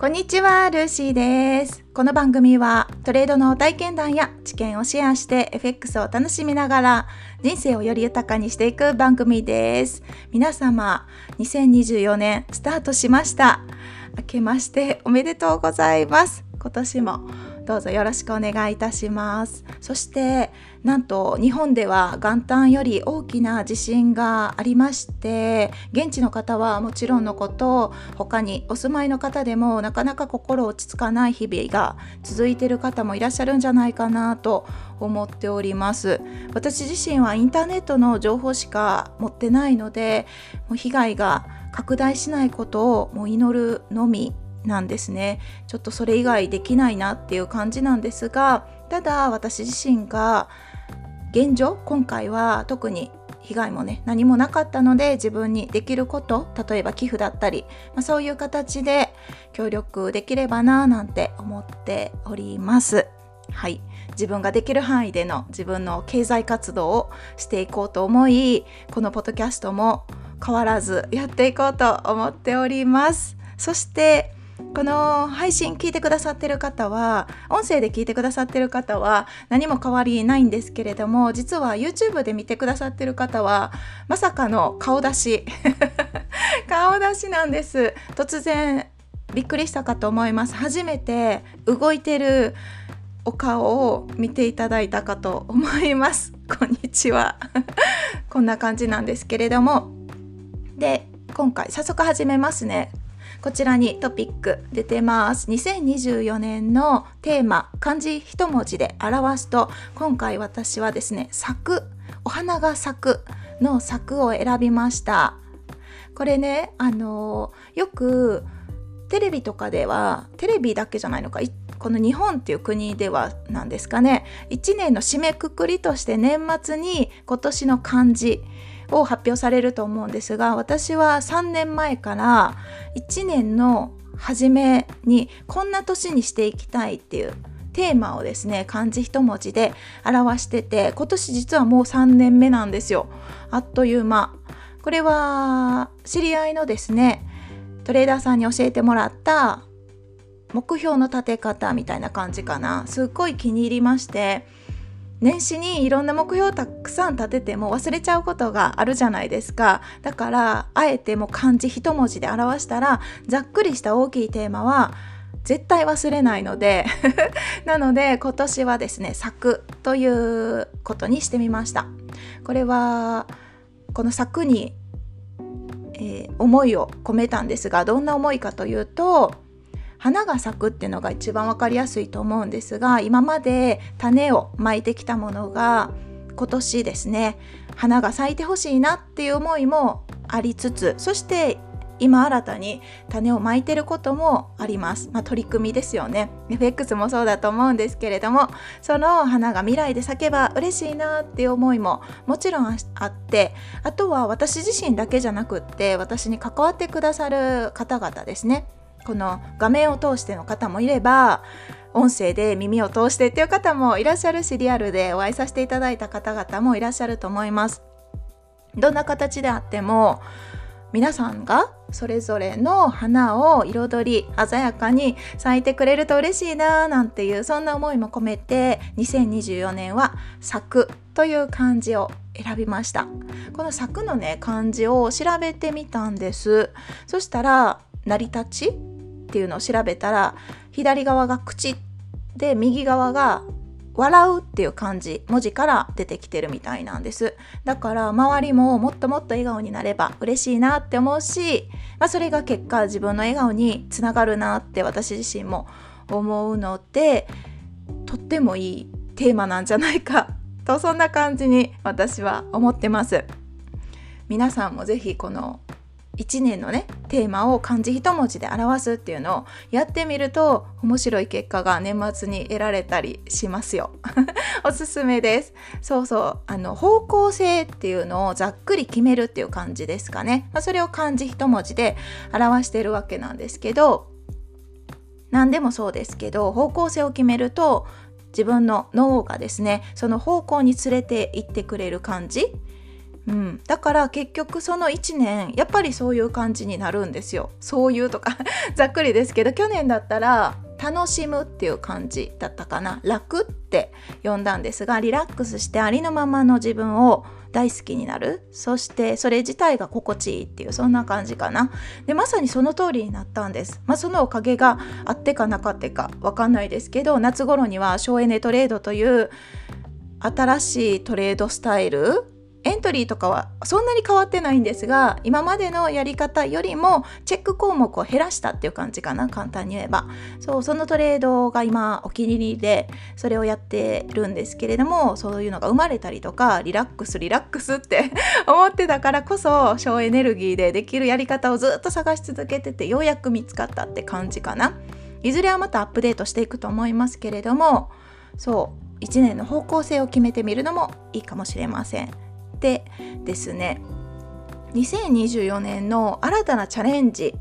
こんにちは、ルーシーです。この番組はトレードの体験談や知見をシェアして FX を楽しみながら人生をより豊かにしていく番組です。皆様、2024年スタートしました。明けましておめでとうございます。今年もどうぞよろしくお願いいたします。そしてなんと日本では元旦より大きな地震がありまして現地の方はもちろんのこと他にお住まいの方でもなかなか心落ち着かない日々が続いている方もいらっしゃるんじゃないかなと思っております。私自身はインターネットの情報しか持ってないのでもう被害が拡大しないことをもう祈るのみなんですね。ちょっとそれ以外できないなっていう感じなんですがただ私自身が現状今回は特に被害もね何もなかったので自分にできること例えば寄付だったり、まあ、そういう形で協力できればななんて思っております。はい。自分ができる範囲での自分の経済活動をしていこうと思いこのポッドキャストも変わらずやっていこうと思っております。そしてこの配信聞いてくださってる方は音声で聞いてくださってる方は何も変わりないんですけれども実は YouTube で見てくださってる方はまさかの顔出し。顔出しなんです。突然びっくりしたかと思います。初めて動いてるお顔を見ていただいたかと思います。こんにちは。こんな感じなんですけれども。で今回早速始めますね。こちらにトピック出てます。2024年のテーマ漢字一文字で表すと今回私はですね咲くお花が咲くの咲を選びました。これねあのよくテレビとかではテレビだけじゃないのかこの日本っていう国ではなんですかね。1年の締めくくりとして年末に今年の漢字を発表されると思うんですが私は3年前から1年の初めにこんな年にしていきたいっていうテーマをですね漢字一文字で表してて今年実はもう3年目なんですよ。あっという間。これは知り合いのですねトレーダーさんに教えてもらった目標の立て方みたいな感じかな。すっごい気に入りまして年始にいろんな目標をたくさん立てても忘れちゃうことがあるじゃないですか。だからあえても漢字一文字で表したらざっくりした大きいテーマは絶対忘れないので。なので今年はですね「作」ということにしてみました。これはこの作に、え、思いを込めたんですがどんな思いかというと花が咲くっていうのが一番分かりやすいと思うんですが今まで種をまいてきたものが今年ですね花が咲いてほしいなっていう思いもありつつそして今新たに種をまいてることもあります、まあ、取り組みですよね。FX もそうだと思うんですけれどもその花が未来で咲けば嬉しいなっていう思いももちろんあってあとは私自身だけじゃなくって私に関わってくださる方々ですね。この画面を通しての方もいれば音声で耳を通してっていう方もいらっしゃるしリアルでお会いさせていただいた方々もいらっしゃると思います。どんな形であっても皆さんがそれぞれの花を彩り鮮やかに咲いてくれると嬉しいななんていうそんな思いも込めて2024年は「咲く」という漢字を選びましたこの「咲く」のね漢字を調べてみたんですそしたら成り立ちっていうのを調べたら左側が口で右側が笑うっていう漢字文字から出てきてるみたいなんです。だから周りももっともっと笑顔になれば嬉しいなって思うし、まあ、それが結果自分の笑顔につながるなって私自身も思うのでとってもいいテーマなんじゃないかとそんな感じに私は思ってます。皆さんもぜひこの1年のねテーマを漢字一文字で表すっていうのをやってみると面白い結果が年末に得られたりしますよ。おすすめです。そうそう。あの方向性っていうのをざっくり決めるっていう感じですかね、まあ、それを漢字一文字で表してるわけなんですけど何でもそうですけど方向性を決めると自分の脳がですねその方向に連れて行ってくれる感じうん、だから結局その1年やっぱりそういう感じになるんですよ。そういうとか ざっくりですけど去年だったら楽しむっていう感じだったかな。楽って呼んだんですがリラックスしてありのままの自分を大好きになる。そしてそれ自体が心地いいっていうそんな感じかな。でまさにその通りになったんです。まあそのおかげがあってかなかってかわかんないですけど夏頃には省エネトレードという新しいトレードスタイルエントリーとかはそんなに変わってないんですが今までのやり方よりもチェック項目を減らしたっていう感じかな簡単に言えばそうそのトレードが今お気に入りでそれをやってるんですけれどもそういうのが生まれたりとかリラックスリラックスって 思ってたからこそ省エネルギーでできるやり方をずっと探し続けててようやく見つかったって感じかないずれはまたアップデートしていくと思いますけれどもそう1年の方向性を決めてみるのもいいかもしれません。でですね。2024年の新たなチャレンジ。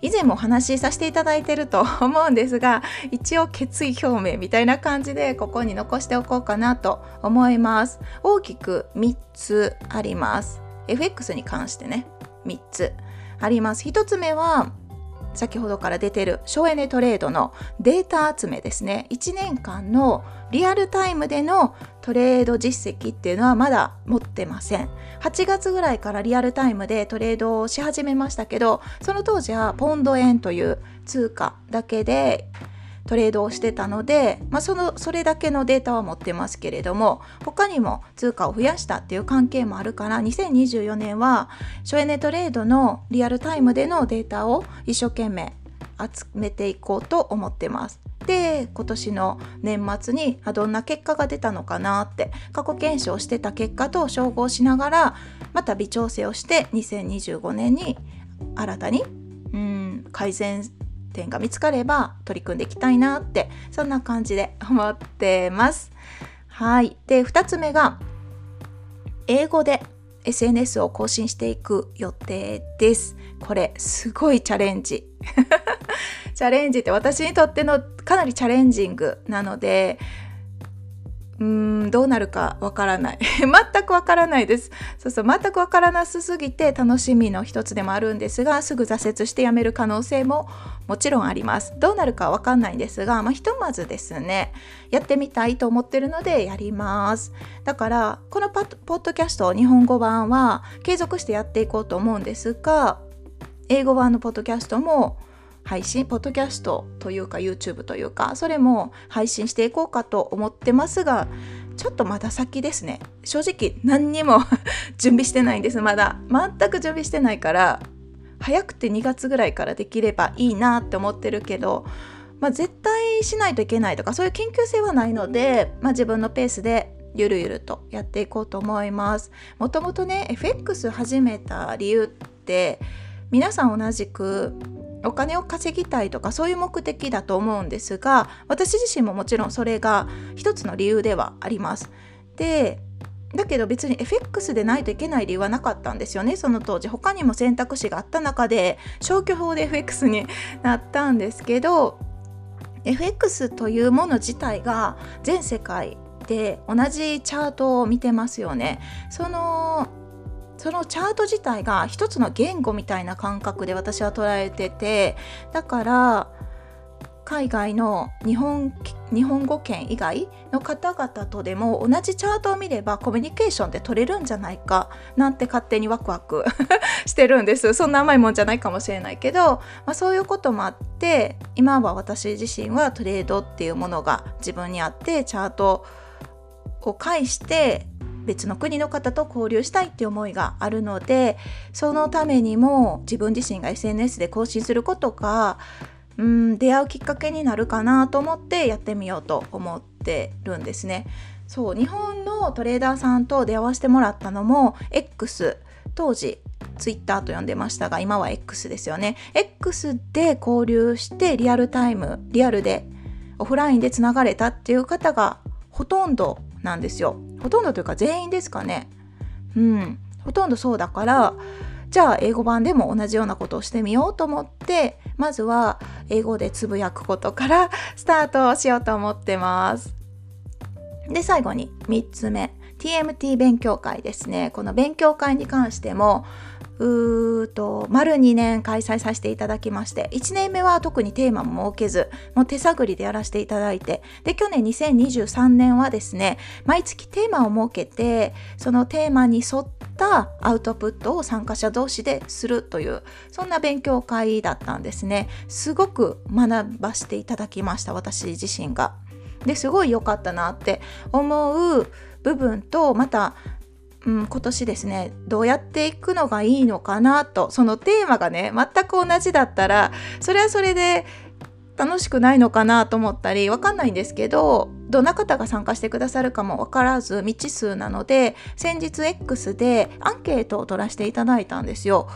以前もお話しさせていただいてると思うんですが一応決意表明みたいな感じでここに残しておこうかなと思います。大きく3つあります。FX に関してね。3つあります。1つ目は先ほどから出てる省エネトレードのデータ集めですね。1年間のリアルタイムでのトレード実績っていうのはまだ持ってません。8月ぐらいからリアルタイムでトレードをし始めましたけどその当時はポンド円という通貨だけでトレードをしてたので、まあ、そのそれだけのデータは持ってますけれども他にも通貨を増やしたっていう関係もあるから2024年は省エネトレードのリアルタイムでのデータを一生懸命集めていこうと思ってます。で今年の年末にどんな結果が出たのかなって過去検証してた結果と照合しながらまた微調整をして2025年に新たにうん改善点が見つかれば取り組んでいきたいなってそんな感じで思ってます。はい。で、2つ目が英語で SNS を更新していく予定です。これすごいチャレンジ。チャレンジって私にとってのかなりチャレンジングなのでうーんどうなるかわからない。全くわからないです。そうそう全くわからなすすぎて楽しみの一つでもあるんですがすぐ挫折してやめる可能性ももちろんあります。どうなるかわかんないんですが、まあ、ひとまずですねやってみたいと思ってるのでやります。だからこのポッドキャスト日本語版は継続してやっていこうと思うんですが英語版のポッドキャストも配信ポッドキャストというか YouTube というかそれも配信していこうかと思ってますがちょっとまだ先ですね。正直何にも 準備してないんです。まだ全く準備してないから早くて2月ぐらいからできればいいなって思ってるけど、まあ、絶対しないといけないとかそういう緊急性はないので、まあ、自分のペースでゆるゆるとやっていこうと思います。もともとね FX 始めた理由って皆さん同じくお金を稼ぎたいとかそういう目的だと思うんですが私自身ももちろんそれが一つの理由ではあります。でだけど別に FX でないといけない理由はなかったんですよね。その当時。他にも選択肢があった中で消去法で FX になったんですけど FX というもの自体が全世界で同じチャートを見てますよね。そのそのチャート自体が一つの言語みたいな感覚で私は捉えててだから海外の日本日本語圏以外の方々とでも同じチャートを見ればコミュニケーションで取れるんじゃないかなんて勝手にワクワク してるんです。そんな甘いもんじゃないかもしれないけど、まあ、そういうこともあって今は私自身はトレードっていうものが自分にあってチャートを介して別の国の方と交流したいって思いがあるのでそのためにも自分自身が SNS で更新することがうん出会うきっかけになるかなと思ってやってみようと思ってるんですね。そう日本のトレーダーさんと出会わせてもらったのも X 当時ツイッターと呼んでましたが今は X ですよね X で交流してリアルタイムリアルでオフラインでつながれたっていう方がほとんどなんですよほとんどというか全員ですかね。うん。ほとんどそうだからじゃあ英語版でも同じようなことをしてみようと思ってまずは英語でつぶやくことから スタートしようと思ってます。で最後に3つ目。TMT 勉強会ですね。この勉強会に関してもうーと丸2年開催させていただきまして1年目は特にテーマも設けずもう手探りでやらせていただいてで去年2023年はですね毎月テーマを設けてそのテーマに沿ったアウトプットを参加者同士でするというそんな勉強会だったんですねすごく学ばせていただきました私自身が。ですごい良かったなって思う部分とまたうん、今年ですねどうやっていくのがいいのかなとそのテーマがね全く同じだったらそれはそれで楽しくないのかなと思ったりわかんないんですけどどんな方が参加してくださるかもわからず未知数なので先日 X でアンケートを取らせていただいたんですよ。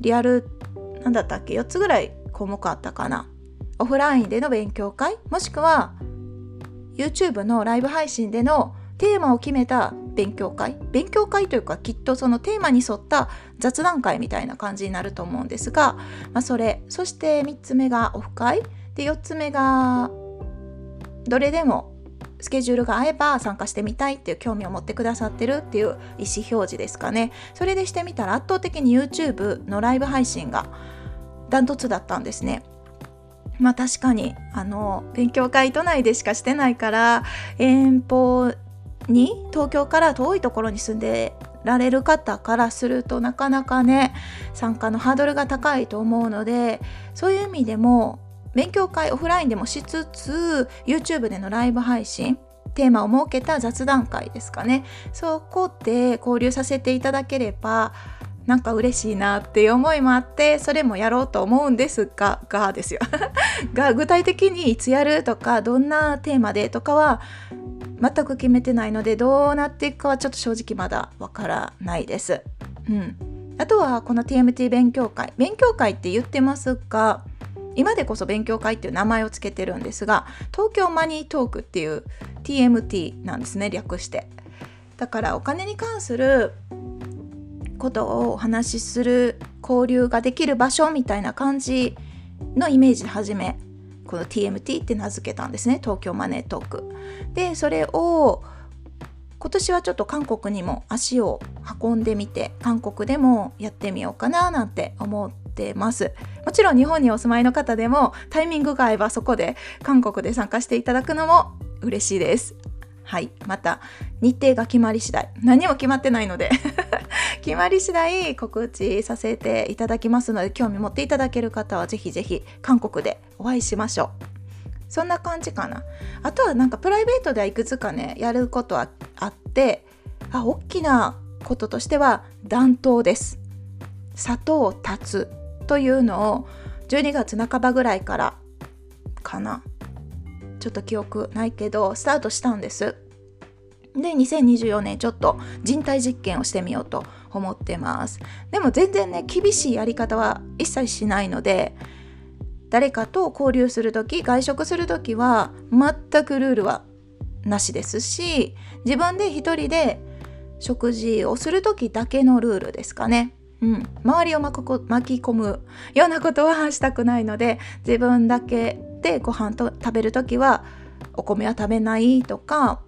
リアルなんだったっけ4つぐらい項目あったかな。オフラインでの勉強会もしくは YouTube のライブ配信でのテーマを決めた勉強会？勉強会というかきっとそのテーマに沿った雑談会みたいな感じになると思うんですが、まあ、それそして3つ目がオフ会？で4つ目がどれでもスケジュールが合えば参加してみたいっていう興味を持ってくださってるっていう意思表示ですかね。それでしてみたら圧倒的に YouTube のライブ配信がダントツだったんですね。まあ確かにあの勉強会都内でしかしてないから遠方に東京から遠いところに住んでられる方からするとなかなかね参加のハードルが高いと思うのでそういう意味でも勉強会オフラインでもしつつ YouTube でのライブ配信テーマを設けた雑談会ですかね。そこで交流させていただければなんか嬉しいなっていう思いもあってそれもやろうと思うんですががですよ。が具体的にいつやるとかどんなテーマでとかは全く決めてないのでどうなっていくかはちょっと正直まだわからないです。うん、あとはこの TMT 勉強会。勉強会って言ってますが今でこそ勉強会っていう名前を付けてるんですが東京マニートークっていう TMT なんですね略して。だからお金に関することをお話しする交流ができる場所みたいな感じのイメージで始めこの TMT って名付けたんですね。東京マネートーク。でそれを今年はちょっと韓国にも足を運んでみて韓国でもやってみようかななんて思ってます。もちろん日本にお住まいの方でもタイミングが合えばそこで韓国で参加していただくのも嬉しいです。はい。また日程が決まり次第。何も決まってないので。決まり次第告知させていただきますので興味持っていただける方はぜひぜひ韓国でお会いしましょう。そんな感じかな。あとはなんかプライベートではいくつかねやることはあってあ大きなこととしては暖冬です。砂糖立つというのを12月半ばぐらいからかな。ちょっと記憶ないけどスタートしたんです。で2024年ちょっと人体実験をしてみようと思ってますでも全然ね厳しいやり方は一切しないので誰かと交流する時外食する時は全くルールはなしですし自分で一人で食事をする時だけのルールですかね。うん、周りを巻き込むようなことはしたくないので自分だけでご飯と食べる時はお米は食べないとか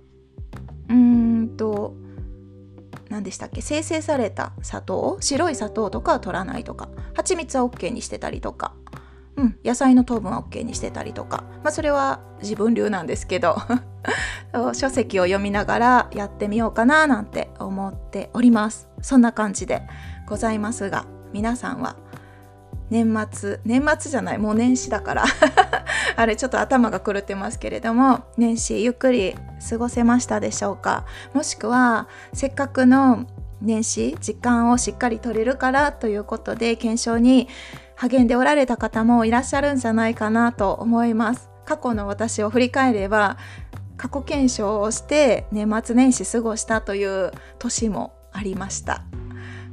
うーんと何でしたっけ？生成された砂糖？白い砂糖とかは取らないとか。蜂蜜は OK にしてたりとか、うん、野菜の糖分は OK にしてたりとか、まあ、それは自分流なんですけど。書籍を読みながらやってみようかななんて思っております。そんな感じでございますが皆さんは年末年末じゃないもう年始だから。あれちょっと頭が狂ってますけれども年始ゆっくり過ごせましたでしょうか？もしくはせっかくの年始時間をしっかり取れるからということで検証に励んでおられた方もいらっしゃるんじゃないかなと思います。過去の私を振り返れば過去検証をして年末年始過ごしたという年もありました。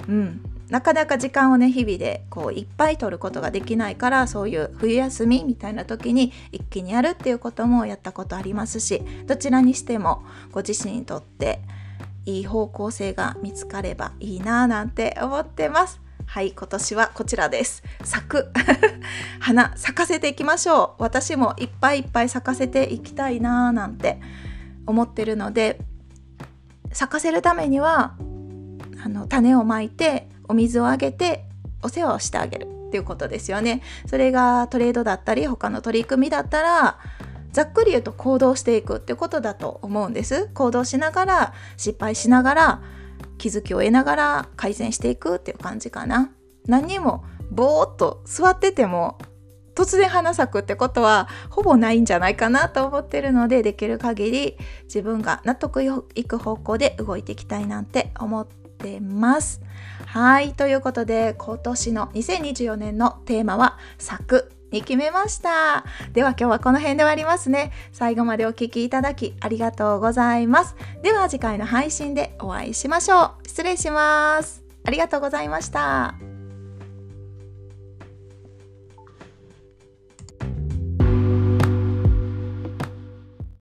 うん。なかなか時間をね日々でこういっぱい取ることができないからそういう冬休みみたいな時に一気にやるっていうこともやったことありますしどちらにしてもご自身にとっていい方向性が見つかればいいなぁなんて思ってます。はい、今年はこちらです。咲く 花咲かせていきましょう。私もいっぱいいっぱい咲かせていきたいなぁなんて思ってるので咲かせるためにはあの種をまいてお水をあげてお世話をしてあげるっていうことですよね。それがトレードだったり他の取り組みだったらざっくり言うと行動していくってことだと思うんです。行動しながら失敗しながら気づきを得ながら改善していくっていう感じかな。何にもぼーっと座ってても突然花咲くってことはほぼないんじゃないかなと思ってるのでできる限り自分が納得いく方向で動いていきたいなんて思ってます。はいということで今年の2024年のテーマは「咲く」に決めました。では今日はこの辺で終わりますね。最後までお聴きいただきありがとうございます。では次回の配信でお会いしましょう。失礼します。ありがとうございました。